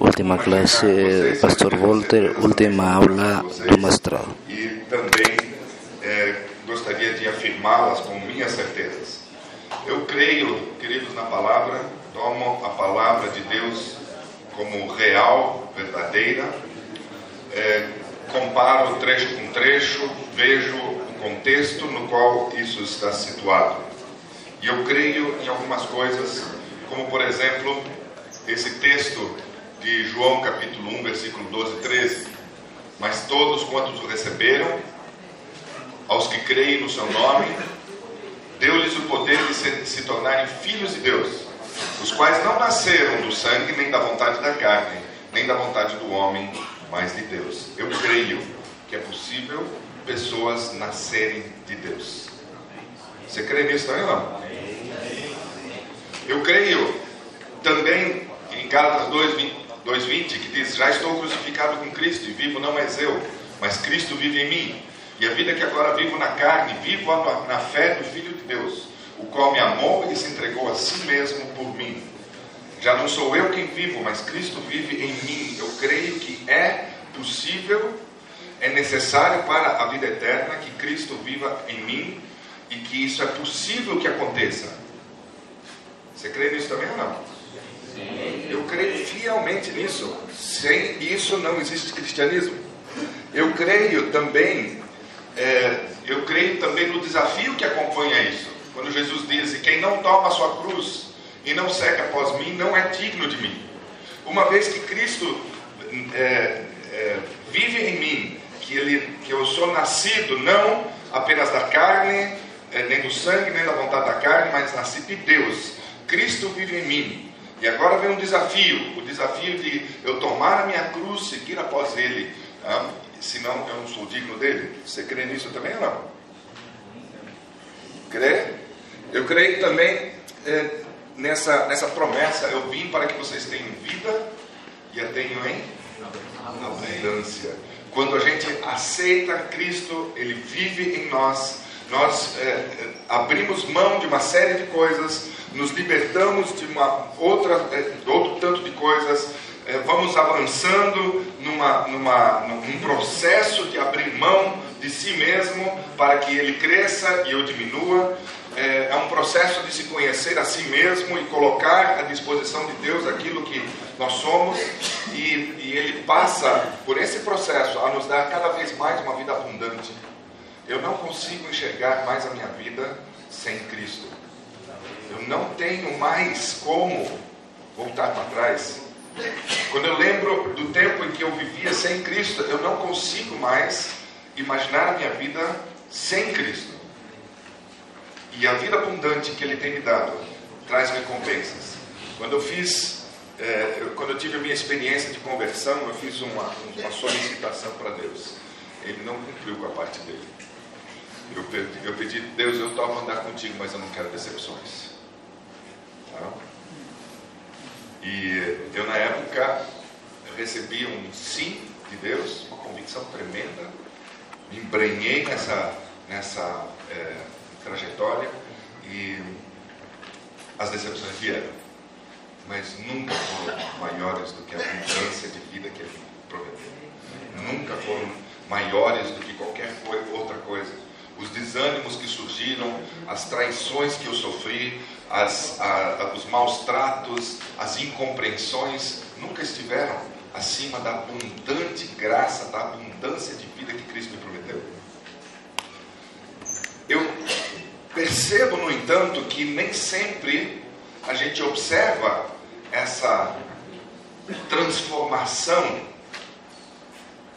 Última clase, Pastor Walter, última aula do mestrado. E também é, gostaria de afirmá-las com minhas certezas. Eu creio, queridos, na palavra, tomo a palavra de Deus como real, verdadeira, é, comparo trecho com trecho, vejo o contexto no qual isso está situado. E eu creio em algumas coisas, como por exemplo, esse texto de João capítulo 1, versículo 12 e 13. Mas todos quantos o receberam, aos que creem no seu nome, deu-lhes o poder de se, se tornarem filhos de Deus, os quais não nasceram do sangue, nem da vontade da carne, nem da vontade do homem, mas de Deus. Eu creio que é possível pessoas nascerem de Deus. Você crê nisso também não? Eu creio também em Gálatas 2,20, que diz: Já estou crucificado com Cristo, e vivo não mais eu, mas Cristo vive em mim. E a vida que agora vivo na carne, vivo na fé do Filho de Deus, o qual me amou e se entregou a si mesmo por mim. Já não sou eu quem vivo, mas Cristo vive em mim. Eu creio que é possível, é necessário para a vida eterna que Cristo viva em mim e que isso é possível que aconteça. Você crê nisso também ou não? Eu creio fielmente nisso. Sem isso não existe cristianismo. Eu creio também, é, eu creio também no desafio que acompanha isso. Quando Jesus diz: quem não toma a sua cruz e não segue após mim, não é digno de mim. Uma vez que Cristo é, é, vive em mim, que, ele, que eu sou nascido não apenas da carne, é, nem do sangue, nem da vontade da carne, mas nasci de Deus. Cristo vive em mim. E agora vem um desafio, o desafio de eu tomar a minha cruz, seguir após Ele. Ah, senão eu não sou digno dele. Você crê nisso também ou não? Crê? Eu creio também é, nessa, nessa promessa. Eu vim para que vocês tenham vida e a tenham em abundância. Quando a gente aceita Cristo, Ele vive em nós. Nós é, abrimos mão de uma série de coisas, nos libertamos de uma outra, é, outro tanto de coisas, é, vamos avançando numa, numa, num processo de abrir mão de si mesmo para que ele cresça e eu diminua. É, é um processo de se conhecer a si mesmo e colocar à disposição de Deus aquilo que nós somos, e, e ele passa por esse processo a nos dar cada vez mais uma vida abundante. Eu não consigo enxergar mais a minha vida sem Cristo. Eu não tenho mais como voltar para trás. Quando eu lembro do tempo em que eu vivia sem Cristo, eu não consigo mais imaginar a minha vida sem Cristo. E a vida abundante que Ele tem me dado traz recompensas. Quando eu fiz, é, quando eu tive a minha experiência de conversão, eu fiz uma, uma solicitação para Deus. Ele não cumpriu com a parte dele. Eu pedi, eu pedi, Deus, eu topo andar contigo, mas eu não quero decepções. E eu, na época, recebi um sim de Deus, uma convicção tremenda, me embrenhei nessa, nessa é, trajetória e as decepções vieram, mas nunca foram maiores do que a abundância de vida que Ele prometeu. Nunca foram maiores do que qualquer outra coisa os desânimos que surgiram, as traições que eu sofri, as, a, os maus tratos, as incompreensões, nunca estiveram acima da abundante graça, da abundância de vida que Cristo me prometeu. Eu percebo, no entanto, que nem sempre a gente observa essa transformação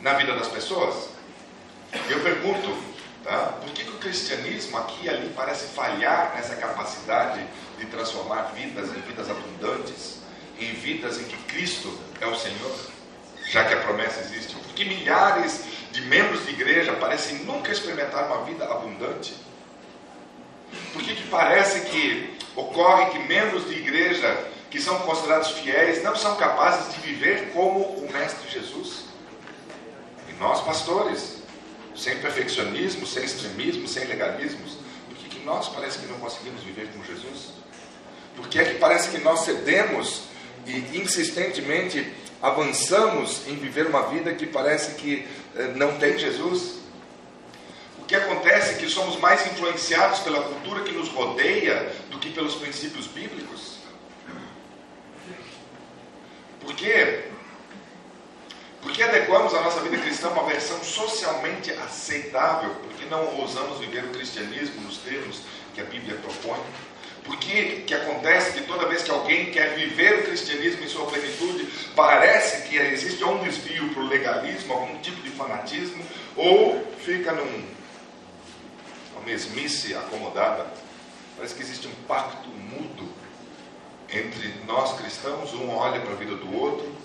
na vida das pessoas. Eu pergunto, Tá? Por que, que o cristianismo aqui e ali parece falhar nessa capacidade de transformar vidas em vidas abundantes, em vidas em que Cristo é o Senhor, já que a promessa existe? Por que milhares de membros de igreja parecem nunca experimentar uma vida abundante? Por que, que parece que ocorre que membros de igreja que são considerados fiéis não são capazes de viver como o Mestre Jesus? E nós, pastores, sem perfeccionismo, sem extremismo, sem legalismos? Por que, que nós parece que não conseguimos viver com Jesus? Por que é que parece que nós cedemos e insistentemente avançamos em viver uma vida que parece que eh, não tem Jesus? O que acontece é que somos mais influenciados pela cultura que nos rodeia do que pelos princípios bíblicos. Por quê? Adequamos a nossa vida cristã a uma versão socialmente aceitável, porque não ousamos viver o cristianismo nos termos que a Bíblia propõe. Por que, que acontece que toda vez que alguém quer viver o cristianismo em sua plenitude, parece que existe um desvio para o legalismo, algum tipo de fanatismo, ou fica num, uma mesmice acomodada. Parece que existe um pacto mútuo entre nós cristãos, um olha para a vida do outro,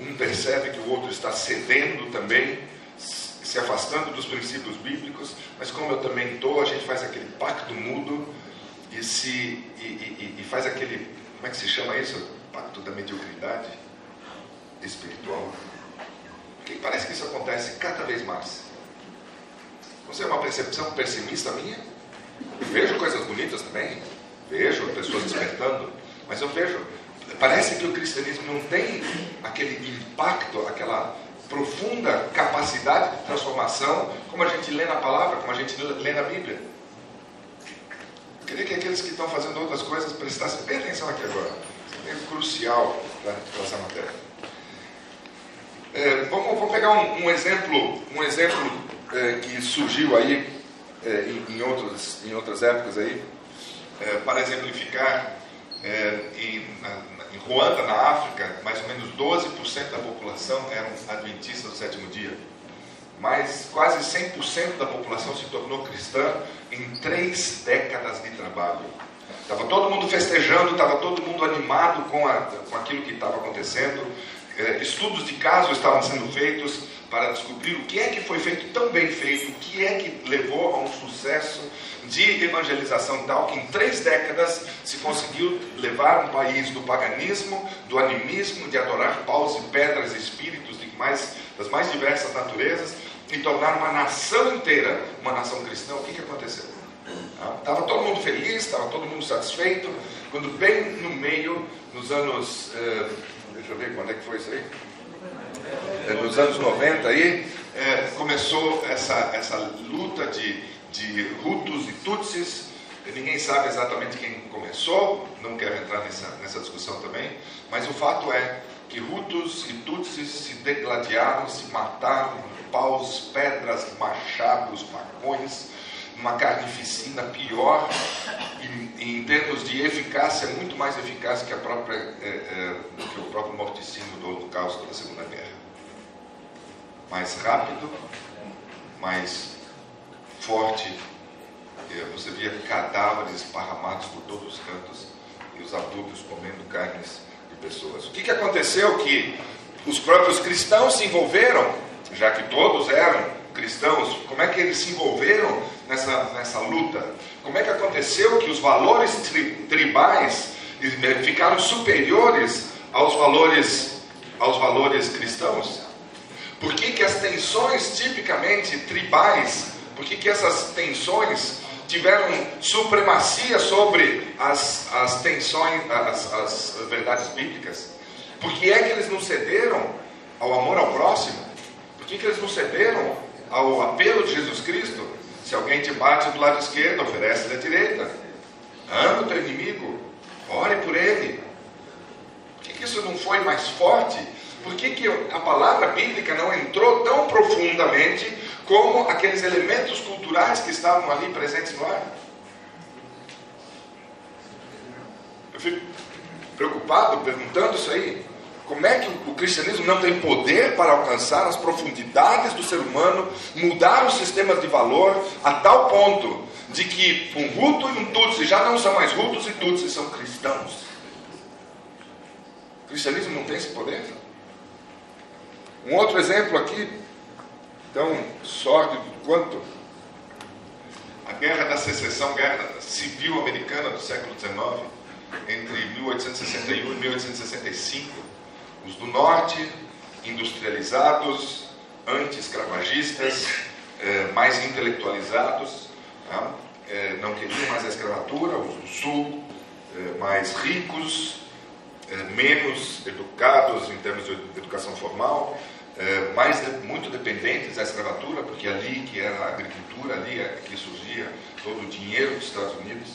um percebe que o outro está cedendo também, se afastando dos princípios bíblicos, mas como eu também estou, a gente faz aquele pacto mútuo e, se, e, e, e faz aquele, como é que se chama isso? Pacto da mediocridade espiritual. Porque parece que isso acontece cada vez mais. Você é uma percepção pessimista minha? Vejo coisas bonitas também, vejo pessoas despertando, mas eu vejo, parece que o cristianismo não tem aquele impacto, aquela profunda capacidade de transformação, como a gente lê na palavra, como a gente lê na Bíblia. Eu queria que aqueles que estão fazendo outras coisas prestassem bem atenção aqui agora. É crucial para essa matéria. É, vamos, vamos, pegar um, um, exemplo, um exemplo é, que surgiu aí é, em, em, outros, em outras épocas aí, é, para exemplificar. É, em, na, em Ruanda, na África, mais ou menos 12% da população eram adventistas do sétimo dia mas quase 100% da população se tornou cristã em três décadas de trabalho. Estava todo mundo festejando, estava todo mundo animado com, a, com aquilo que estava acontecendo. É, estudos de caso estavam sendo feitos para descobrir o que é que foi feito tão bem feito, o que é que levou a um sucesso de evangelização tal que em três décadas se conseguiu levar um país do paganismo, do animismo, de adorar paus e pedras e espíritos de mais, das mais diversas naturezas, e tornar uma nação inteira uma nação cristã. O que, que aconteceu? Estava todo mundo feliz, estava todo mundo satisfeito, quando bem no meio, nos anos. Eh, deixa eu ver quando é que foi isso aí. É, nos anos 90 aí, é, começou essa, essa luta de, de Hutus e Tutsis. Ninguém sabe exatamente quem começou, não quero entrar nessa, nessa discussão também, mas o fato é que Hutus e Tutsis se degladiaram, se mataram, paus, pedras, machados, macões, uma carnificina pior, e, em termos de eficácia, muito mais eficaz que, a própria, é, é, que o próprio morticínio do Holocausto da Segunda Guerra. Mais rápido, mais forte. É, você via cadáveres esparramados por todos os cantos e os adultos comendo carnes de pessoas. O que, que aconteceu? Que os próprios cristãos se envolveram, já que todos eram cristãos, como é que eles se envolveram nessa, nessa luta? Como é que aconteceu que os valores tri, tribais ficaram superiores aos valores, aos valores cristãos? Por que, que as tensões tipicamente tribais, por que, que essas tensões tiveram supremacia sobre as, as tensões, as, as verdades bíblicas? Por que é que eles não cederam ao amor ao próximo? Por que, que eles não cederam ao apelo de Jesus Cristo? Se alguém te bate do lado esquerdo, oferece da direita. Ama o teu inimigo, ore por ele. Por que, que isso não foi mais forte? Por que, que a palavra bíblica não entrou tão profundamente como aqueles elementos culturais que estavam ali presentes no ar? Eu fico preocupado perguntando isso aí. Como é que o cristianismo não tem poder para alcançar as profundidades do ser humano, mudar os sistemas de valor a tal ponto de que um Hutu e um Tutsi já não são mais Hutus e Tutsi, são cristãos? O cristianismo não tem esse poder? Um outro exemplo aqui, tão sórdido quanto a Guerra da Secessão, Guerra Civil Americana do século XIX, entre 1861 e 1865 os do norte, industrializados, anti-escravagistas, eh, mais intelectualizados, tá? eh, não queriam mais a escravatura, os do sul, eh, mais ricos, menos educados em termos de educação formal, é, mais muito dependentes da escravatura, porque ali que era a agricultura, ali é que surgia todo o dinheiro dos Estados Unidos.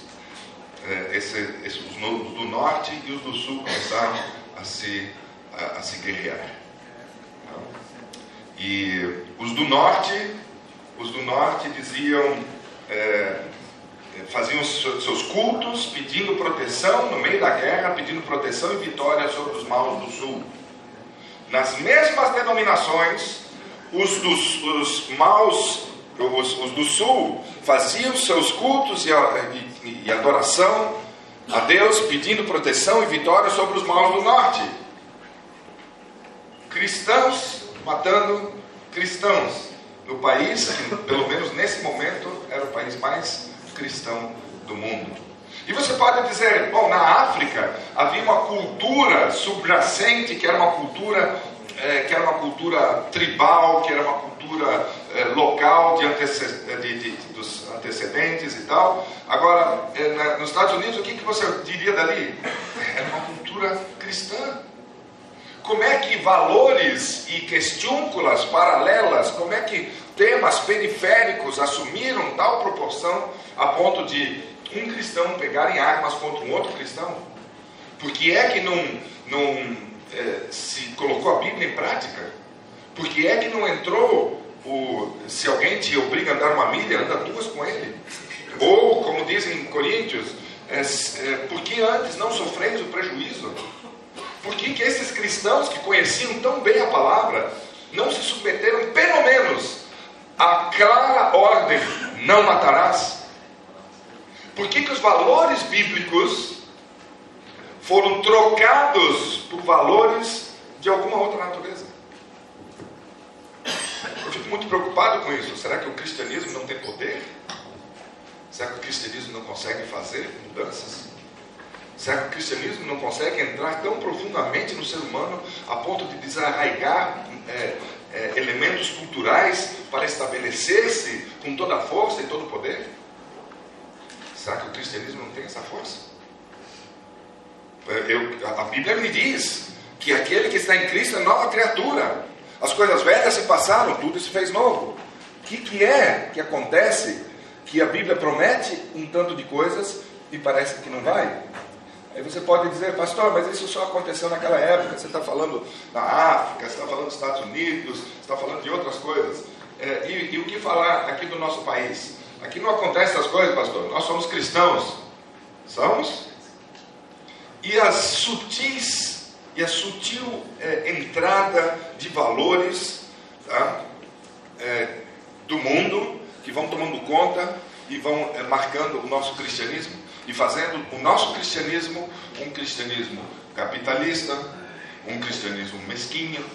É, esse, esse, os do norte e os do sul começaram a se, a, a se guerrear. E os do norte, os do norte diziam, é, faziam seus cultos pedindo proteção no meio da guerra, pedindo proteção e vitória sobre os maus do sul. Nas mesmas denominações, os, dos, os maus, os, os do sul, faziam seus cultos e, e, e adoração a Deus, pedindo proteção e vitória sobre os maus do norte. Cristãos matando cristãos no país que, pelo menos nesse momento, era o país mais cristão do mundo. E você pode dizer, bom, na África havia uma cultura subjacente que era uma cultura é, que era uma cultura tribal, que era uma cultura é, local de, de, de, dos antecedentes e tal. Agora, é, na, nos Estados Unidos, o que, que você diria dali? Era uma cultura cristã. Como é que valores e questiúnculas paralelas, como é que temas periféricos assumiram tal proporção a ponto de um cristão pegar em armas contra um outro cristão? Por que é que não, não é, se colocou a Bíblia em prática? Por que é que não entrou o, se alguém te obriga a andar uma milha, anda duas com ele? Ou, como dizem em Coríntios, é, é, por que antes não sofreis o prejuízo? Por que, que esses cristãos que conheciam tão bem a palavra não se submeteram, pelo menos, à clara ordem: não matarás? Por que, que os valores bíblicos foram trocados por valores de alguma outra natureza? Eu fico muito preocupado com isso. Será que o cristianismo não tem poder? Será que o cristianismo não consegue fazer mudanças? Será que o cristianismo não consegue entrar tão profundamente no ser humano a ponto de desarraigar é, é, elementos culturais para estabelecer-se com toda a força e todo o poder? Será que o cristianismo não tem essa força? Eu, a Bíblia me diz que aquele que está em Cristo é nova criatura. As coisas velhas se passaram, tudo se fez novo. O que, que é que acontece que a Bíblia promete um tanto de coisas e parece que não vai? Aí você pode dizer, pastor, mas isso só aconteceu naquela época. Você está falando da África, você está falando dos Estados Unidos, você está falando de outras coisas. É, e, e, o que falar aqui do nosso país? Aqui não acontecem essas coisas, pastor. Nós somos cristãos. Somos? E as sutis e a sutil é, entrada de valores tá? é, do mundo que vão tomando conta e vão é, marcando o nosso cristianismo e fazendo o nosso cristianismo um cristianismo capitalista, um cristianismo mesquinho,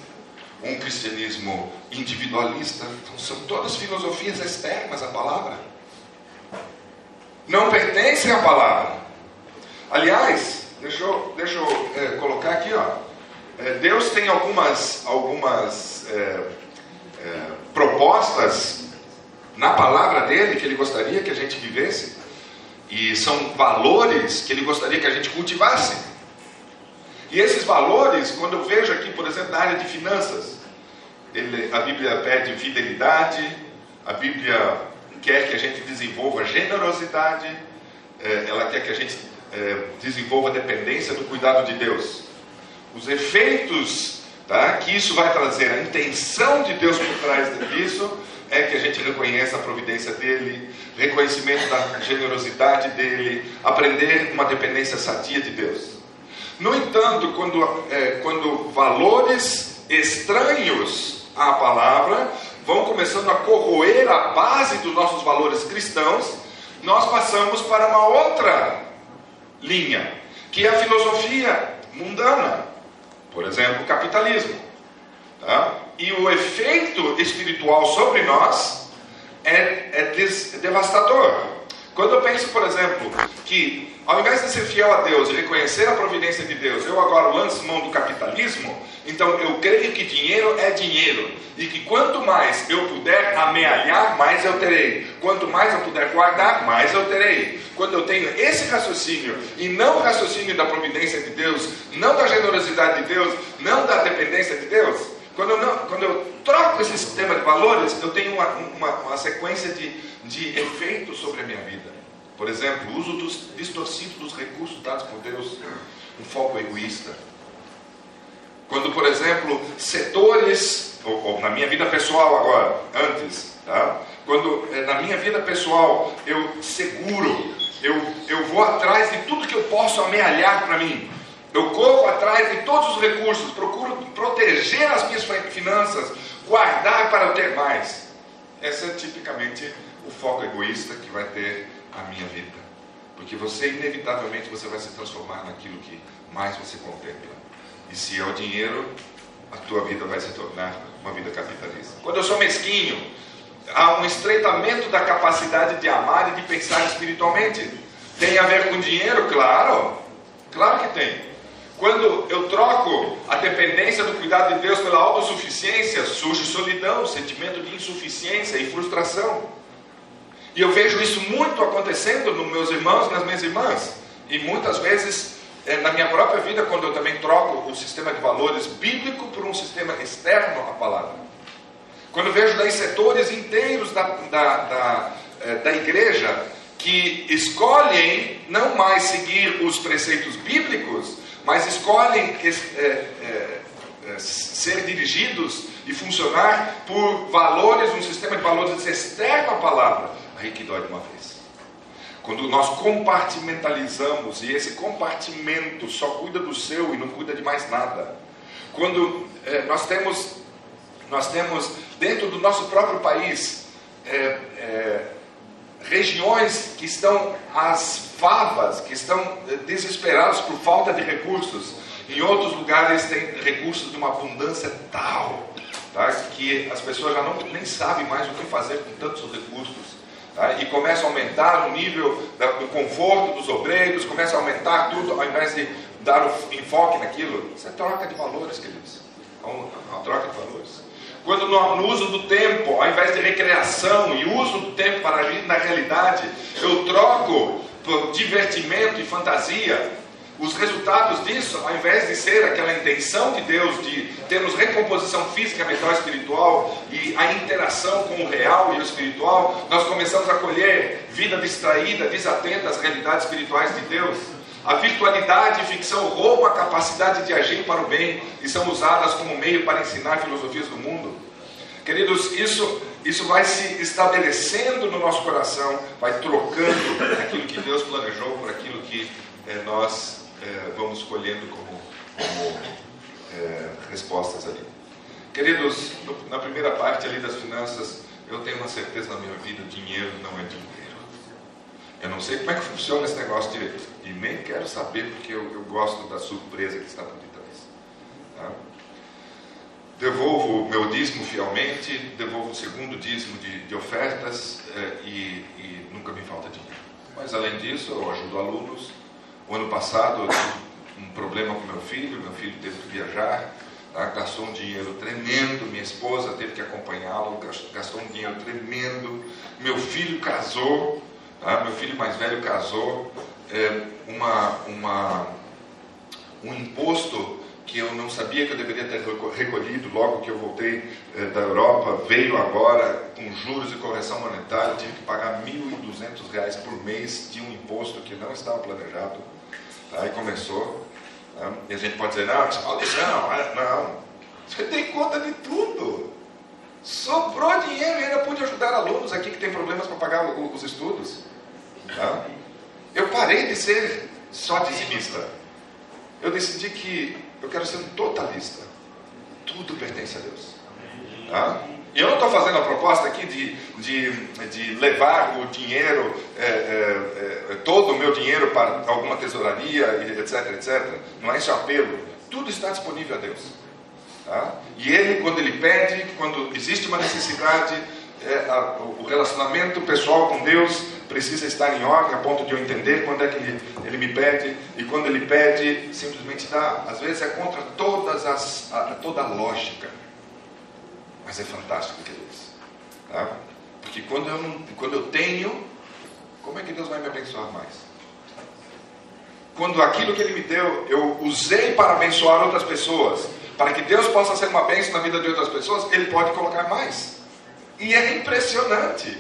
um cristianismo individualista. Então, são todas filosofias externas à palavra. Não pertencem à palavra. Aliás, deixa eu, deixa eu é, colocar aqui, ó. É, Deus tem algumas, algumas é, é propostas na palavra dele que ele gostaria que a gente vivesse. E são valores que ele gostaria que a gente cultivasse. E esses valores, quando eu vejo aqui, por exemplo, na área de finanças, ele, a Bíblia pede fidelidade, a Bíblia quer que a gente desenvolva generosidade, é, ela quer que a gente é, desenvolva dependência do cuidado de Deus. Os efeitos tá, que isso vai trazer, a intenção de Deus por trás disso, é que a gente reconheça a providência dele, reconhecimento da generosidade dele, aprender uma dependência sadia de Deus. No entanto, quando, é, quando valores estranhos à palavra vão começando a corroer a base dos nossos valores cristãos, nós passamos para uma outra linha, que é a filosofia mundana, por exemplo, o capitalismo. Tá? E o efeito espiritual sobre nós é, é, des, é devastador. Quando eu penso, por exemplo, que ao invés de ser fiel a Deus e reconhecer a providência de Deus, eu agora lanço mão do capitalismo, então eu creio que dinheiro é dinheiro e que quanto mais eu puder amealhar, mais eu terei. Quanto mais eu puder guardar, mais eu terei. Quando eu tenho esse raciocínio e não o raciocínio da providência de Deus, não da generosidade de Deus, não da dependência de Deus, quando eu, não, quando eu troco esse sistema de valores, eu tenho uma, uma, uma sequência de, de efeitos sobre a minha vida. Por exemplo, o uso dos, distorcido dos recursos dados por Deus, um foco egoísta. Quando, por exemplo, setores, ou, ou na minha vida pessoal agora, antes, tá? quando eh, na minha vida pessoal eu seguro, eu, eu vou atrás de tudo que eu posso amealhar para mim, eu corro atrás de todos os recursos, procuro proteger as minhas finanças, guardar para ter mais. Esse é tipicamente o foco egoísta que vai ter a minha vida. Porque você, inevitavelmente, você vai se transformar naquilo que mais você contempla. E se é o dinheiro, a tua vida vai se tornar uma vida capitalista. Quando eu sou mesquinho, há um estreitamento da capacidade de amar e de pensar espiritualmente. Tem a ver com dinheiro? Claro, claro que tem. Quando eu troco a dependência do cuidado de Deus pela autossuficiência, surge solidão, sentimento de insuficiência e frustração. E eu vejo isso muito acontecendo nos meus irmãos nas minhas irmãs. E muitas vezes é, na minha própria vida, quando eu também troco o sistema de valores bíblico por um sistema externo à palavra. Quando eu vejo daí setores inteiros da, da, da, é, da igreja que escolhem não mais seguir os preceitos bíblicos, mas escolhem é, é, ser dirigidos e funcionar por valores, um sistema de valores externo à palavra. Aí que dói de uma vez. Quando nós compartimentalizamos e esse compartimento só cuida do seu e não cuida de mais nada. Quando é, nós temos nós temos dentro do nosso próprio país é, é, regiões que estão às favas, que estão desesperados por falta de recursos. Em outros lugares tem recursos de uma abundância tal, tá? que as pessoas já não, nem sabem mais o que fazer com tantos recursos. Tá? E começa a aumentar o nível do conforto dos obreiros, começa a aumentar tudo, ao invés de dar o enfoque naquilo. Isso é troca de valores, queridos. É uma, uma troca de valores. Quando no, no, uso do tempo, ao invés de recreação e uso do tempo para agir na realidade, eu troco por divertimento e fantasia, os resultados disso, ao invés de ser aquela intenção de Deus de termos recomposição física, mental e espiritual e a interação com o real e o espiritual, nós começamos a colher vida distraída, desatenta às realidades espirituais de Deus. A virtualidade e ficção roubam a capacidade de agir para o bem e são usadas como meio para ensinar filosofias do mundo. Queridos, isso, isso vai se estabelecendo no nosso coração, vai trocando aquilo que Deus planejou por aquilo que é, nós é, vamos escolhendo como, como é, respostas ali. Queridos, no, na primeira parte ali das finanças, eu tenho uma certeza na minha vida: dinheiro não é dinheiro. Eu não sei como é que funciona esse negócio direito. E nem quero saber porque eu, eu gosto da surpresa que está por detrás. Tá? Devolvo meu dízimo fielmente, devolvo o segundo dízimo de, de ofertas eh, e, e, nunca me falta dinheiro. Mas além disso, eu ajudo alunos. O ano passado eu tive um problema com meu filho, meu filho teve que viajar, tá? gastou um dinheiro tremendo, minha esposa teve que acompanhá-lo, gastou um dinheiro tremendo. Meu filho casou, Tá? Meu filho mais velho casou, é, uma, uma, um imposto que eu não sabia que eu deveria ter recolhido logo que eu voltei é, da Europa, veio agora com juros e correção monetária, tive que pagar R$ 1.200 por mês de um imposto que não estava planejado. E começou. Tá? E a gente pode dizer, não, Maurício, é, não, você tem conta de tudo. Sobrou dinheiro e ainda pude ajudar alunos aqui que têm problemas para pagar os estudos. Tá? Eu parei de ser só dizimista. Eu decidi que eu quero ser um totalista. Tudo pertence a Deus. Tá? E eu não estou fazendo a proposta aqui de, de, de levar o dinheiro, é, é, é, todo o meu dinheiro para alguma tesouraria, etc, etc. Não é esse o apelo. Tudo está disponível a Deus. Tá? E Ele, quando Ele pede, quando existe uma necessidade, é, a, o relacionamento pessoal com Deus precisa estar em ordem a ponto de eu entender quando é que ele, ele me pede e quando ele pede, simplesmente dá. Às vezes é contra todas as, a, toda a lógica. Mas é fantástico, queridos. Tá? Porque quando eu, não, quando eu tenho, como é que Deus vai me abençoar mais? Quando aquilo que Ele me deu, eu usei para abençoar outras pessoas, para que Deus possa ser uma bênção na vida de outras pessoas, Ele pode colocar mais. E é impressionante.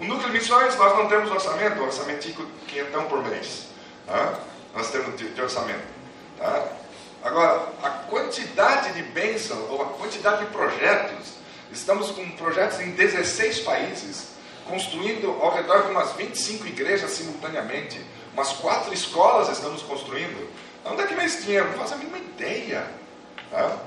O núcleo de missões, nós não temos orçamento, orçamentico quinhentão por mês. Tá? Nós temos de, de orçamento. Tá? Agora, a quantidade de bênção, ou a quantidade de projetos, estamos com projetos em 16 países, construindo ao redor de umas 25 igrejas simultaneamente, umas quatro escolas estamos construindo. Onde é que vem esse dinheiro? Não faço a mínima ideia. Tá?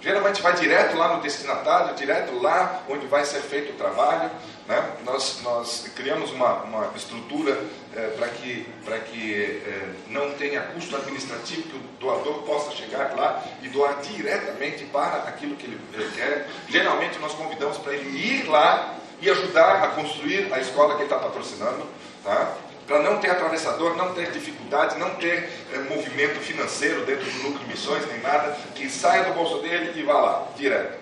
Geralmente vai direto lá no destinatário, direto lá onde vai ser feito o trabalho. Né? Nós, nós criamos uma, uma estrutura é, para que, pra que é, não tenha custo administrativo, que o doador possa chegar lá e doar diretamente para aquilo que ele, quer. Geralmente nós convidamos para ele ir lá e ajudar a construir a escola que ele está patrocinando. Tá? para não ter atravessador, não ter dificuldades, não ter é, movimento financeiro dentro do núcleo de missões, nem nada, que saia do bolso dele e vá lá, direto.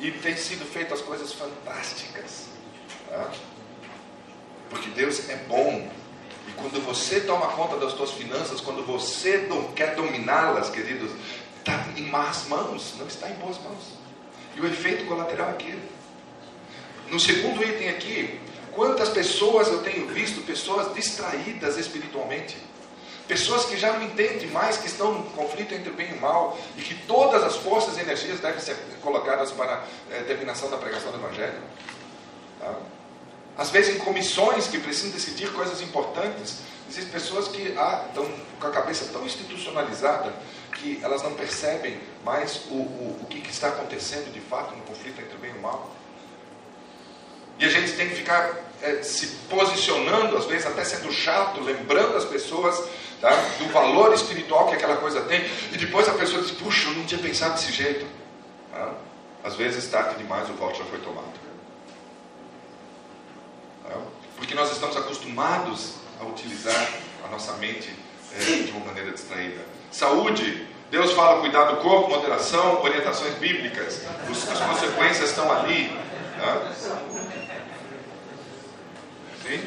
E tem sido feitas coisas fantásticas. Tá? Porque Deus é bom. E quando você toma conta das suas finanças, quando você quer dominá-las, queridos, está em más mãos, não está em boas mãos. E o efeito colateral é aquele. No segundo item aqui, Quantas pessoas eu tenho visto, pessoas distraídas espiritualmente, pessoas que já não entendem mais que estão no conflito entre o bem e o mal e que todas as forças e energias devem ser colocadas para a é, terminação da pregação do Evangelho. Tá? Às vezes, em comissões que precisam decidir coisas importantes, existem pessoas que ah, estão com a cabeça tão institucionalizada que elas não percebem mais o, o, o que, que está acontecendo de fato no conflito entre o bem e o mal. E a gente tem que ficar é, se posicionando, às vezes até sendo chato, lembrando as pessoas tá, do valor espiritual que aquela coisa tem, e depois a pessoa diz: Puxa, eu não tinha pensado desse jeito. Tá? Às vezes, tarde demais, o voto já foi tomado. Tá? Porque nós estamos acostumados a utilizar a nossa mente é, de uma maneira distraída. Saúde, Deus fala cuidar do corpo, moderação, orientações bíblicas. as consequências estão ali. Tá? Sim?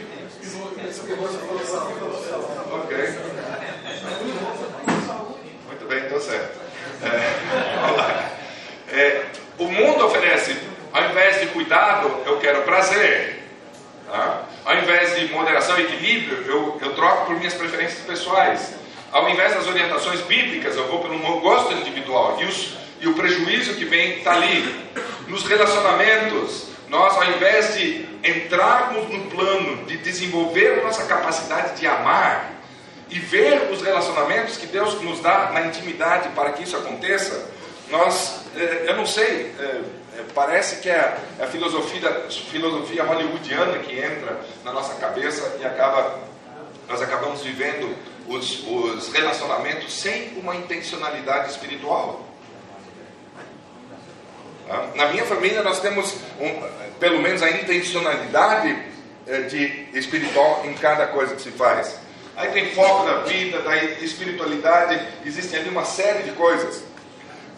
Ok. Muito bem, estou certo. É, vamos lá. É, o mundo oferece, ao invés de cuidado, eu quero prazer. Tá? Ao invés de moderação e equilíbrio, eu, eu troco por minhas preferências pessoais. Ao invés das orientações bíblicas, eu vou pelo meu gosto individual. E, os, e o prejuízo que vem está ali. Nos relacionamentos, nós, ao invés de entrarmos no plano de desenvolver nossa capacidade de amar e ver os relacionamentos que Deus nos dá na intimidade para que isso aconteça, nós, eh, eu não sei, eh, eh, parece que é a filosofia, filosofia hollywoodiana que entra na nossa cabeça e acaba, nós acabamos vivendo os, os relacionamentos sem uma intencionalidade espiritual. Tá? Na minha família nós temos um, pelo menos a intencionalidade eh, de espiritual em cada coisa que se faz. Aí tem foco da vida, da espiritualidade, existem ali uma série de coisas.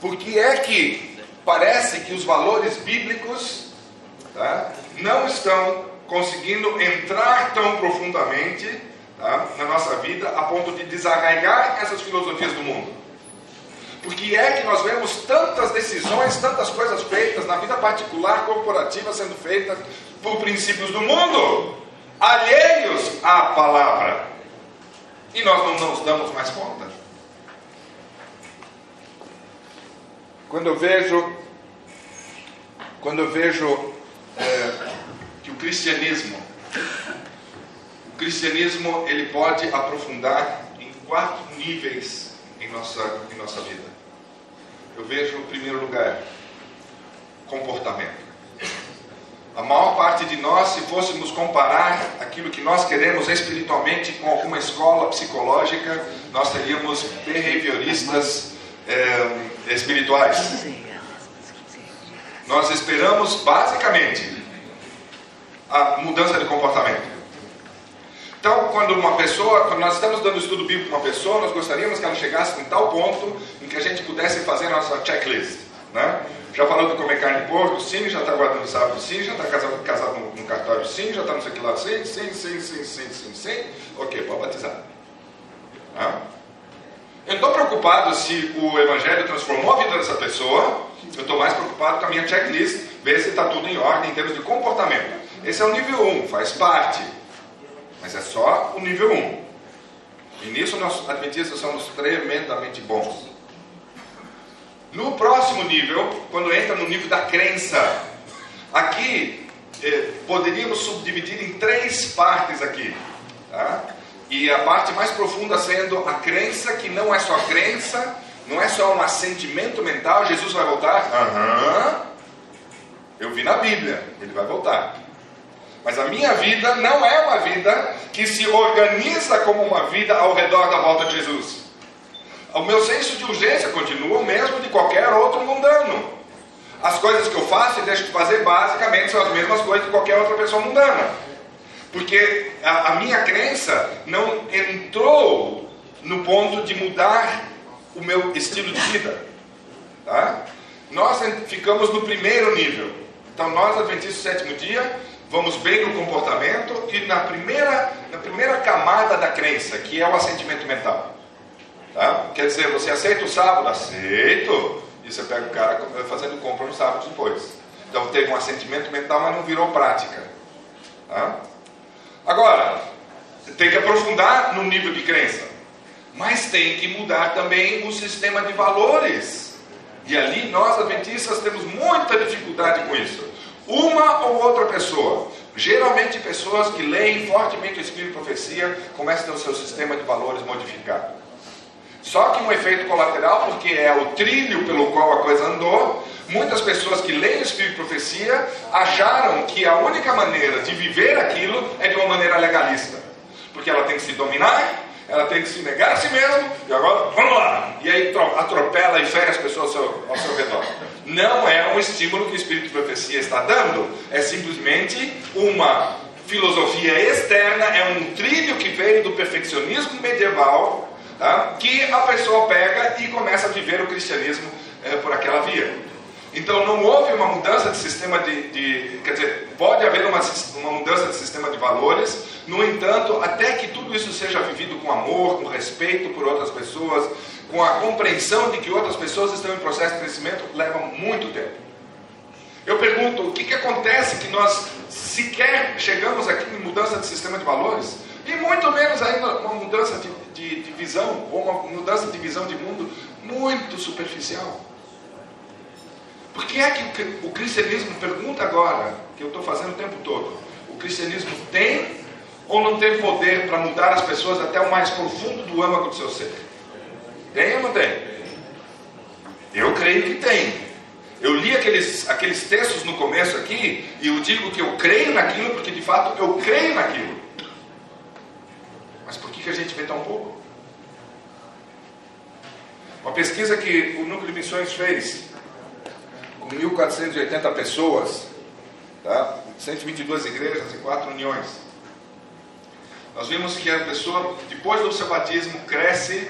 Por que é que parece que os valores bíblicos tá, não estão conseguindo entrar tão profundamente tá, na nossa vida a ponto de desarraigar essas filosofias do mundo? Porque é que nós vemos tantas decisões, tantas coisas feitas na vida particular, corporativa, sendo feitas por princípios do mundo, alheios à palavra. E nós não nos damos mais conta. Quando eu vejo, quando eu vejo é, que o cristianismo, cristianismo ele pode aprofundar em quatro níveis em nossa, em nossa vida eu vejo, em primeiro lugar, comportamento. A maior parte de nós, se fôssemos comparar aquilo que nós queremos espiritualmente com alguma escola psicológica, nós teríamos behavioristas é, espirituais. Nós esperamos basicamente a mudança de comportamento. Então, quando uma pessoa, quando nós estamos dando estudo bíblico para uma pessoa, nós gostaríamos que ela chegasse em tal ponto em que a gente pudesse fazer a nossa checklist. Né? Já falou de comer carne de porco? Sim. Já está guardando sábado? Sim. Já está casado, casado no, no, cartório? Sim. Já está não sei que lá? Sim, sim, sim, sim, sim, sim, sim. Ok, pode batizar. Né? Eu estou preocupado se o Evangelho transformou a vida dessa pessoa, eu estou mais preocupado com a minha checklist, ver se está tudo em ordem em termos de comportamento. Esse é o nível 1, faz parte. Mas é só o nível 1. E nisso nós adventistas somos tremendamente bons. No próximo nível, quando entra no nível da crença, aqui eh, poderíamos subdividir em três partes aqui. Tá? E a parte mais profunda sendo a crença, que não é só crença, não é só um assentimento mental, Jesus vai voltar? Aham. Uhum. Eu vi na Bíblia, ele vai voltar. Mas a minha vida não é uma vida que se organiza como uma vida ao redor da volta de Jesus. O meu senso de urgência continua o mesmo de qualquer outro mundano. As coisas que eu faço e deixo de fazer basicamente são as mesmas coisas de qualquer outra pessoa mundana. Porque a, a minha crença não entrou no ponto de mudar o meu estilo de vida. Tá? Nós ficamos no primeiro nível. Então, nós, Adventistas do sétimo dia, vamos bem no comportamento e na primeira, na primeira camada da crença, que é o assentimento mental. Tá? Quer dizer, você aceita o sábado? Aceito. E você pega o cara fazendo compra no sábado depois. Então teve um assentimento mental, mas não virou prática. Tá? Agora, tem que aprofundar no nível de crença. Mas tem que mudar também o sistema de valores. E ali nós, adventistas, temos muita dificuldade com isso. Uma ou outra pessoa, geralmente pessoas que leem fortemente o Espírito de Profecia, começam a ter o seu sistema de valores modificado. Só que um efeito colateral, porque é o trilho pelo qual a coisa andou, muitas pessoas que leem o Espírito de Profecia acharam que a única maneira de viver aquilo é de uma maneira legalista. Porque ela tem que se dominar, ela tem que se negar a si mesmo, e agora, vamos lá! E aí atropela e fere as pessoas ao seu, ao seu redor. Não é um estímulo que o Espírito de Profecia está dando, é simplesmente uma filosofia externa, é um trilho que veio do perfeccionismo medieval, tá? que a pessoa pega e começa a viver o cristianismo é, por aquela via. Então não houve uma mudança de sistema de, de quer dizer, pode haver uma, uma mudança de sistema de valores, no entanto, até que tudo isso seja vivido com amor, com respeito por outras pessoas, com a compreensão de que outras pessoas estão em processo de crescimento, leva muito tempo. Eu pergunto, o que, que acontece que nós sequer chegamos aqui em mudança de sistema de valores? E muito menos ainda uma mudança de, de, de visão, ou uma mudança de visão de mundo muito superficial. Por que é que o cristianismo, pergunta agora, que eu estou fazendo o tempo todo, o cristianismo tem ou não tem poder para mudar as pessoas até o mais profundo do âmago do seu ser? Tem ou não tem? Eu creio que tem. Eu li aqueles, aqueles textos no começo aqui e eu digo que eu creio naquilo porque de fato eu creio naquilo. Mas por que, que a gente vê tão pouco? Uma pesquisa que o Núcleo de Missões fez 1.480 pessoas, tá? 122 igrejas e 4 uniões. Nós vimos que a pessoa, depois do seu batismo, cresce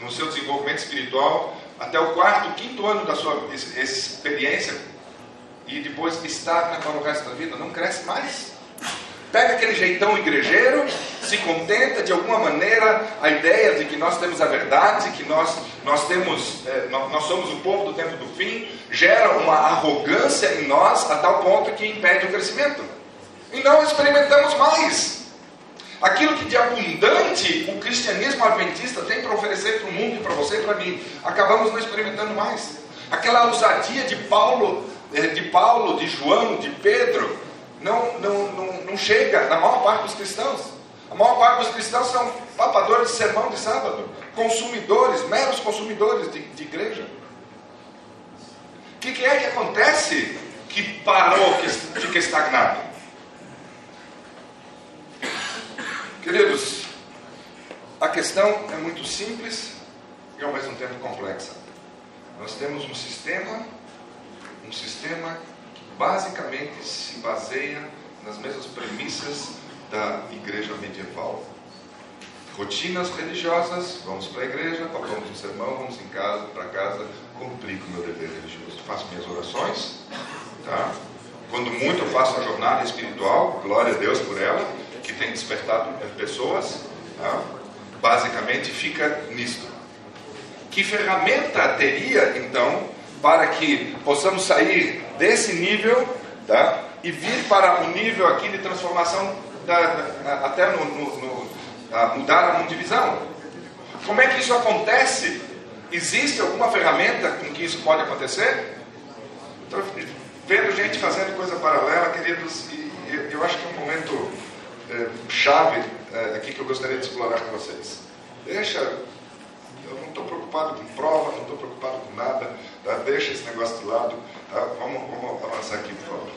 no seu desenvolvimento espiritual até o quarto, quinto ano da sua experiência e depois estagna para o resto da vida, não cresce mais pega aquele jeitão igrejeiro, se contenta de alguma maneira a ideia de que nós temos a verdade, que nós, nós temos, é, nós, somos o povo do tempo do fim, gera uma arrogância em nós a tal ponto que impede o crescimento. E não experimentamos mais. Aquilo que de abundante o cristianismo adventista tem para oferecer para o mundo e para você e para mim, acabamos não experimentando mais. Aquela ousadia de Paulo, é, de Paulo, de João, de Pedro, não, não, não, não chega na maior parte dos cristãos. A maior parte dos cristãos são papadores de sermão de sábado, consumidores, meros consumidores de, de igreja. O que, que, é que acontece que parou, que fica estagnado? Queridos, a questão é muito simples e ao mesmo tempo complexa. Nós temos um sistema, um sistema basicamente se baseia nas mesmas premissas da igreja medieval. Rotinas religiosas, vamos para a igreja, tocamos um sermão, vamos em casa, para casa, cumprir com o meu dever religioso. Faço minhas orações, tá? Quando muito eu faço a jornada espiritual, glória a Deus por ela, que tem despertado pessoas, tá? basicamente fica nisto. Que ferramenta teria então para que possamos sair desse nível tá? e vir para um nível aqui de transformação da, até no, no, no mudar a mundivisão? Como é que isso acontece? Existe alguma ferramenta com que isso pode acontecer? Estou vendo gente fazendo coisa paralela, queridos, e eu acho que é um momento é, chave é, aqui que eu gostaria de explorar com vocês. Deixa, eu não estou preocupado com prova, não estou preocupado com nada, tá? deixa esse negócio de lado, tá? vamos, vamos avançar aqui, por favor.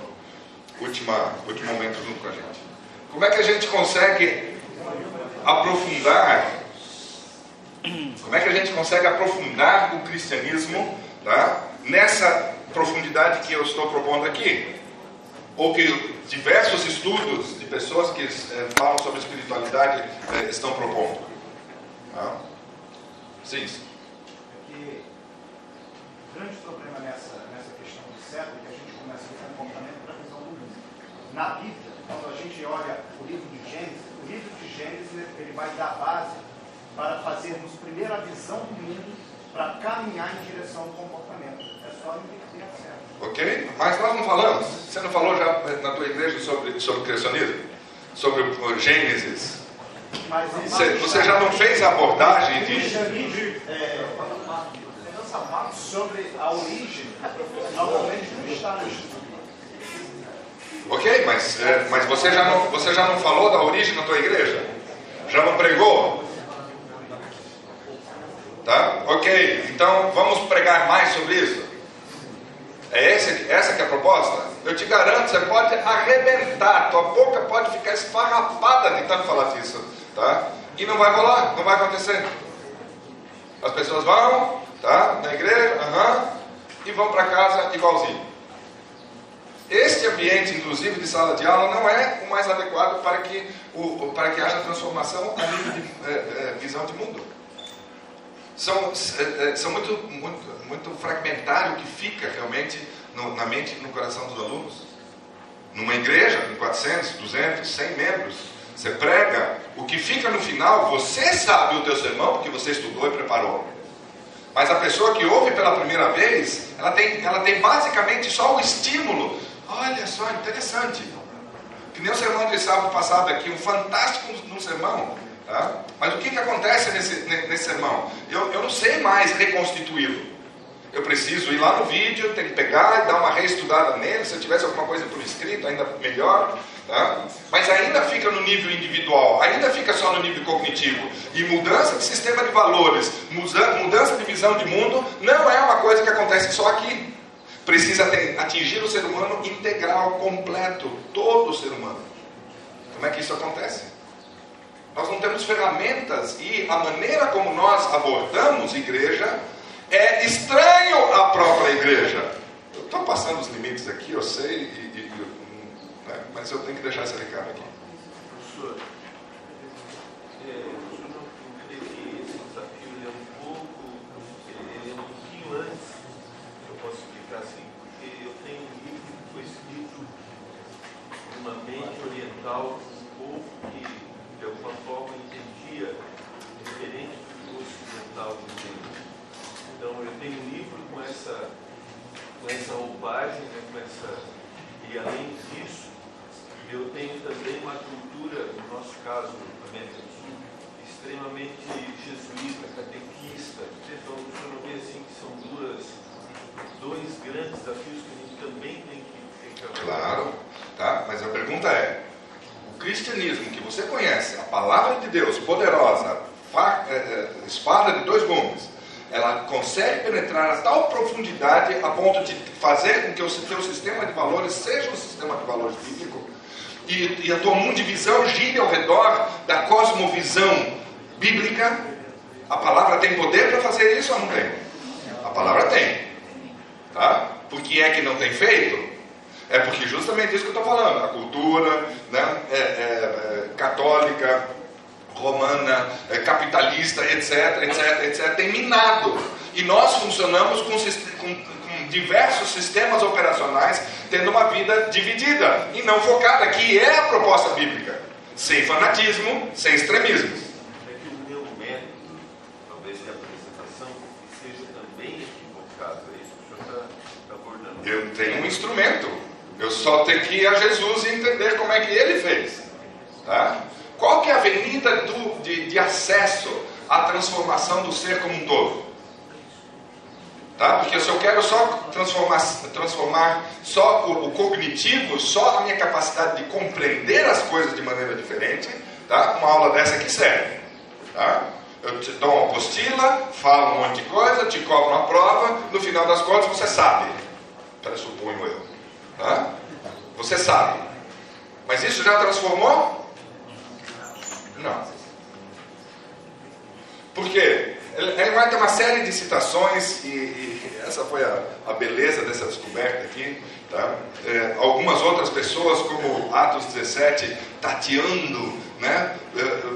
Última, último momento junto com a gente. Como é que a gente consegue aprofundar? Como é que a gente consegue aprofundar o cristianismo tá? nessa profundidade que eu estou propondo aqui? Ou que diversos estudos de pessoas que eh, falam sobre espiritualidade eh, estão propondo. Tá? Sim. Porque o grande problema nessa, nessa questão do século é que a gente começa a ver um comportamento da visão do mundo. Na Bíblia, quando a gente olha o livro de Gênesis, o livro de Gênesis ele vai dar base para fazermos primeiro a visão do mundo para caminhar em direção ao comportamento. É só inverter a certo. Ok? Mas nós não falamos. Você não falou já na tua igreja sobre, sobre o criacionismo? Sobre o Gênesis? Você, você já não fez a abordagem de. É, sobre a origem, normalmente não está no estudo. Ok, mas, é, mas você, já não, você já não falou da origem na tua igreja? Já não pregou? Tá? Ok, então vamos pregar mais sobre isso? É esse, essa que é a proposta? Eu te garanto, você pode arrebentar, tua boca pode ficar esfarrapada de tanto falar disso. Tá? E não vai rolar, não vai acontecer. As pessoas vão, tá? Na igreja, uhum, e vão para casa igualzinho. Este ambiente, inclusive, de sala de aula, não é o mais adequado para que, o, para que haja transformação a nível de é, é, visão de mundo. São, é, são muito, muito, muito fragmentário o que fica realmente no, na mente e no coração dos alunos. Numa igreja com 400, 200, 100 membros, você prega, o que fica no final, você sabe o teu sermão, porque você estudou e preparou. Mas a pessoa que ouve pela primeira vez, ela tem, ela tem basicamente só o estímulo. Olha só, interessante. Que nem o sermão de sábado passado aqui, um fantástico no sermão. Tá? Mas o que, que acontece nesse, nesse sermão? Eu, eu não sei mais reconstituí-lo. Eu preciso ir lá no vídeo, tem que pegar e dar uma reestudada nele. Se eu tivesse alguma coisa por escrito, ainda melhor. Tá? Mas ainda fica no nível individual, ainda fica só no nível cognitivo. E mudança de sistema de valores, mudança de visão de mundo, não é uma coisa que acontece só aqui. Precisa atingir o ser humano integral, completo, todo o ser humano. Como é que isso acontece? Nós não temos ferramentas e a maneira como nós abordamos igreja é estranho à própria igreja. Eu estou passando os limites aqui, eu sei, e, e, né, mas eu tenho que deixar esse recado aqui. Professor, é, o senhor não crê que esse desafio é um pouco, ele é um pouquinho antes, eu posso explicar assim, porque eu tenho um livro que foi escrito uma mente oriental, um povo que de alguma forma entendia diferente do que o ocidental entendia. Então eu tenho um livro com essa, com essa roupagem, né, com essa, e além disso, eu tenho também uma cultura, no nosso caso, na América do Sul, extremamente jesuíta, catequista. Então, o senhor não vê assim que são duas, dois grandes desafios que a gente também tem que, tem que Claro, tá? mas a pergunta é: o cristianismo que você conhece, a palavra de Deus poderosa, é, é, espada de dois gumes, ela consegue penetrar a tal profundidade a ponto de fazer com que o seu sistema de valores seja um sistema de valores bíblico e, e a tua mundivisão gire ao redor da cosmovisão bíblica. A palavra tem poder para fazer isso ou não tem? A palavra tem. Tá? Por que é que não tem feito? É porque justamente isso que eu estou falando, a cultura né, é, é, é, católica, romana, é, capitalista, etc, etc, etc, tem minado. E nós funcionamos com, com, diversos sistemas operacionais tendo uma vida dividida e não focada, que é a proposta bíblica, sem fanatismo, sem extremismos. É que o meu método, talvez de apresentação, seja também equivocado. É isso que o senhor está abordando. Eu tenho um instrumento. Eu só tenho que ir a Jesus e entender como é que ele fez. Tá? Qual que é a avenida do, de, de acesso à transformação do ser como um todo? Tá? Porque se eu quero só transformar, transformar só o, o, cognitivo, só a minha capacidade de compreender as coisas de maneira diferente, tá? uma aula dessa aqui serve. Tá? Eu te dou uma apostila, falo um monte de coisa, te cobro uma prova, no final das contas você sabe. Pressuponho eu. Tá? Você sabe. Mas isso já transformou? Não. Por quê? Vai ter uma série de citações, e, e essa foi a, a, beleza dessa descoberta aqui. Tá? É, algumas outras pessoas, como Atos 17, tateando, né? É,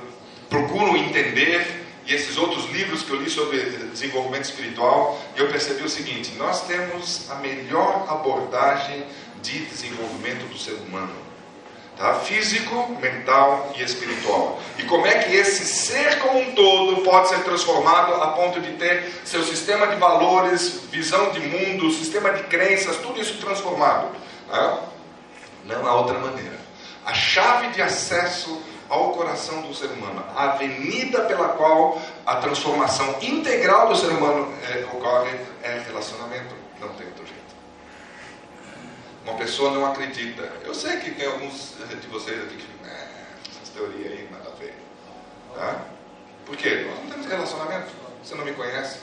procuram entender, e esses outros livros que eu li sobre desenvolvimento espiritual, eu percebi o seguinte: nós temos a melhor abordagem de desenvolvimento do ser humano Tá? Físico, mental e espiritual. E como é que esse ser como um todo pode ser transformado a ponto de ter seu sistema de valores, visão de mundo, sistema de crenças, tudo isso transformado? Tá? Não há outra maneira. A chave de acesso ao coração do ser humano, a avenida pela qual a transformação integral do ser humano é, ocorre é relacionamento. Não tem outro jeito. Uma pessoa não acredita. Eu sei que tem alguns de vocês aqui que né, essas teorias aí, nada a ver. Tá? Por quê? Nós não temos relacionamento. Você não me conhece.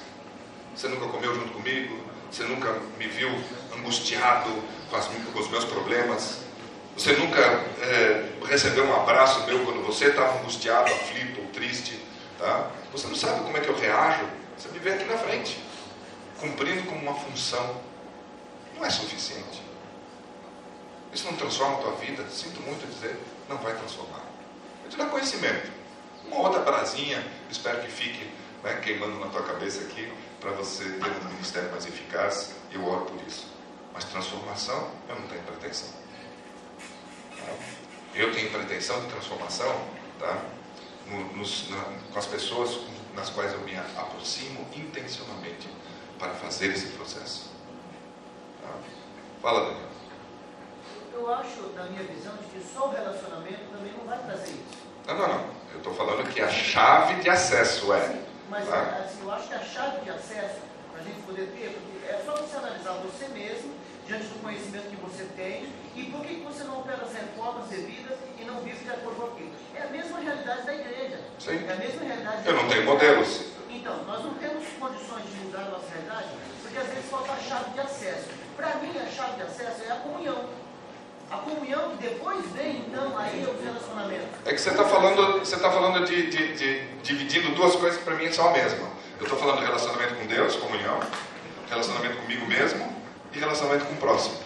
Você nunca comeu junto comigo. Você nunca me viu angustiado com, as, com os meus problemas. Você nunca é, recebeu um abraço meu quando você estava angustiado, aflito ou triste. Tá? Você não sabe como é que eu reajo. Você me vê aqui na frente, cumprindo como uma função. Não é suficiente. Isso não transforma a tua vida? Sinto muito dizer, não vai transformar. Vai te dar conhecimento. Uma outra brasinha, espero que fique né, queimando na tua cabeça aqui, para você ter um ministério mais eficaz. Eu oro por isso. Mas transformação, eu não tenho pretensão. Eu tenho pretensão de transformação tá? Nos, na, com as pessoas nas quais eu me aproximo intencionalmente para fazer esse processo. Tá? Fala, Daniel eu acho, na minha visão, de que só o relacionamento também não vai trazer isso. Não, não, não. Eu estou falando que a chave de acesso é. Sim, mas tá? assim, eu acho que a chave de acesso, para a gente poder ter, é só você analisar você mesmo, diante do conhecimento que você tem, e por que você não opera as reformas devidas e não vive de acordo com aquilo. É a mesma realidade da igreja. Sim. É a mesma realidade Eu não tenho modelos. Então, nós não temos condições de mudar a nossa realidade, porque às vezes falta a chave de acesso. Para mim, a chave de acesso é a comunhão. A comunhão que depois vem, então, aí é o relacionamento. É que você está falando, você tá falando de, de, de, dividindo duas coisas que para mim são a mesma. Eu estou falando de relacionamento com Deus, comunhão, relacionamento comigo mesmo e relacionamento com o próximo.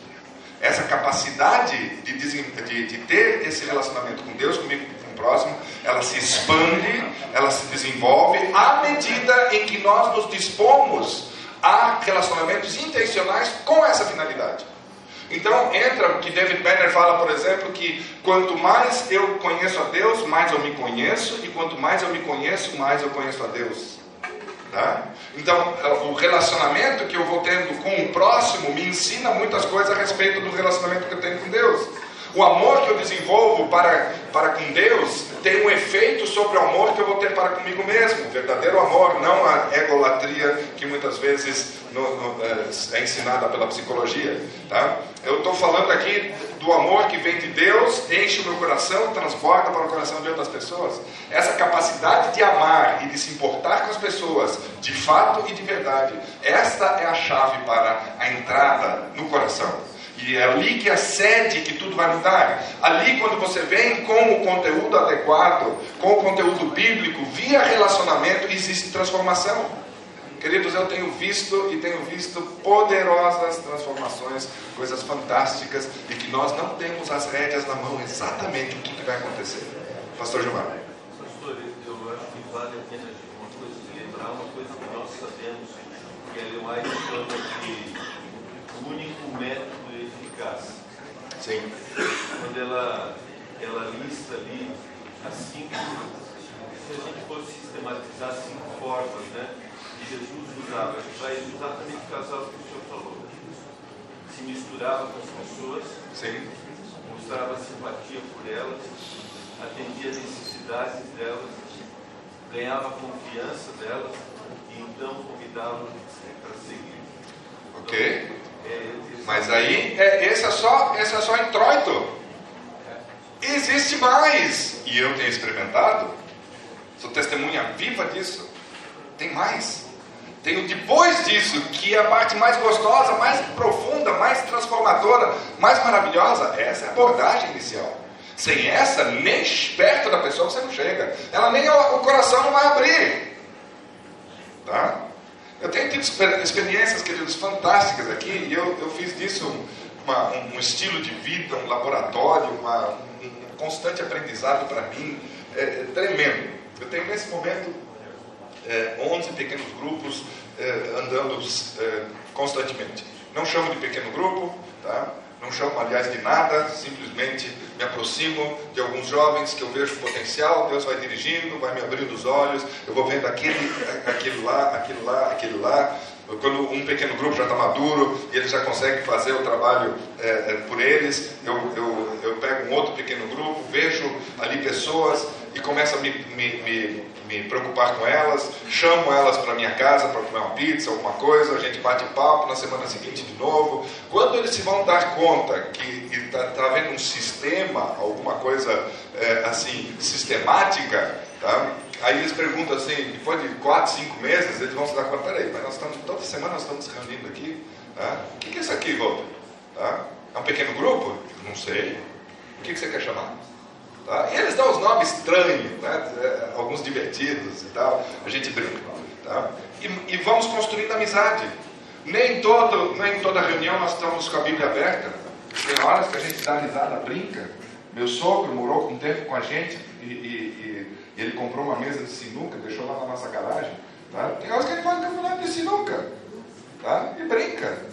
Essa capacidade de, de, de ter esse relacionamento com Deus, comigo com o próximo, ela se expande, ela se desenvolve à medida em que nós nos dispomos a relacionamentos intencionais com essa finalidade. Então entra que David Banner fala, por exemplo, que quanto mais eu conheço a Deus, mais eu me conheço, e quanto mais eu me conheço, mais eu conheço a Deus. Tá? Então, o relacionamento que eu vou tendo com o próximo me ensina muitas coisas a respeito do relacionamento que eu tenho com Deus. O amor que eu desenvolvo para, para com Deus tem um efeito sobre o amor que eu vou ter para comigo mesmo. Verdadeiro amor, não a egolatria que muitas vezes no, no, é, é ensinada pela psicologia. Tá? Eu estou falando aqui do amor que vem de Deus, enche o meu coração, transporta para o coração de outras pessoas. Essa capacidade de amar e de se importar com as pessoas, de fato e de verdade, esta é a chave para a entrada no coração. E é ali que a sede que tudo vai mudar. Ali, quando você vem com o conteúdo adequado, com o conteúdo bíblico, via relacionamento, existe transformação. Queridos, eu tenho visto e tenho visto poderosas transformações, coisas fantásticas e que nós não temos as rédeas na mão exatamente o que, que vai acontecer. Pastor Gilmar. Pastor, eu acho que vale a pena uma coisa lembrar uma coisa que nós sabemos que é mais chama de único método eficaz. Sim. Quando ela, ela lista ali as cinco, se a gente fosse sistematizar as cinco formas, né? Que Jesus usava, vai exatamente casar o que o senhor falou. Se misturava com as pessoas, Sim. mostrava simpatia por elas, atendia as necessidades delas, ganhava a confiança delas e então convidava para seguir. Ok? Mas aí, é, esse, é só, esse é só introito. Existe mais. E eu tenho experimentado. Sou testemunha viva disso. Tem mais. Tem o depois disso, que é a parte mais gostosa, mais profunda, mais transformadora, mais maravilhosa. Essa é a abordagem inicial. Sem essa, nem perto da pessoa você não chega. Ela nem o coração não vai abrir. Tá? Eu tenho tido experiências, queridos, fantásticas aqui, e eu, eu fiz disso uma, um, estilo de vida, um laboratório, uma, um, um constante aprendizado para mim, é, é, tremendo. Eu tenho nesse momento é, 11 pequenos grupos é, andando é, constantemente. Não chamo de pequeno grupo, tá? Não chamo, aliás, de nada, simplesmente me aproximo de alguns jovens que eu vejo potencial, Deus vai dirigindo, vai me abrindo os olhos, eu vou vendo aquele, aquele lá, aquele lá, aquele lá. Quando um pequeno grupo já está maduro e eles já conseguem fazer o trabalho é, é, por eles, eu, eu, eu pego um outro pequeno grupo, vejo ali pessoas e começo a me, me, me, me preocupar com elas, chamo elas para minha casa para comer uma pizza, alguma coisa, a gente bate papo na semana seguinte de novo. Quando eles se vão dar conta que está tá havendo um sistema, alguma coisa é, assim sistemática, tá? Aí eles perguntam assim, depois de quatro, cinco meses, eles vão se dar conta, peraí, mas nós estamos, toda semana nós estamos reunindo aqui, tá? o que, é isso aqui, Walter? Tá? É um pequeno grupo? Não sei. O que você quer chamar? Tá? E eles dão os nomes estranhos, né? É, alguns divertidos e tal, a gente brinca. Tá? E, e, vamos construindo amizade. Nem, todo, nem toda reunião nós estamos com a Bíblia aberta. Tem horas que a gente dá risada, brinca. Meu sogro morou um tempo com a gente e, e, e ele comprou uma mesa de sinuca, deixou lá na nossa garagem. Tá? Tem horas que ele pode caminhar de sinuca tá? e brinca.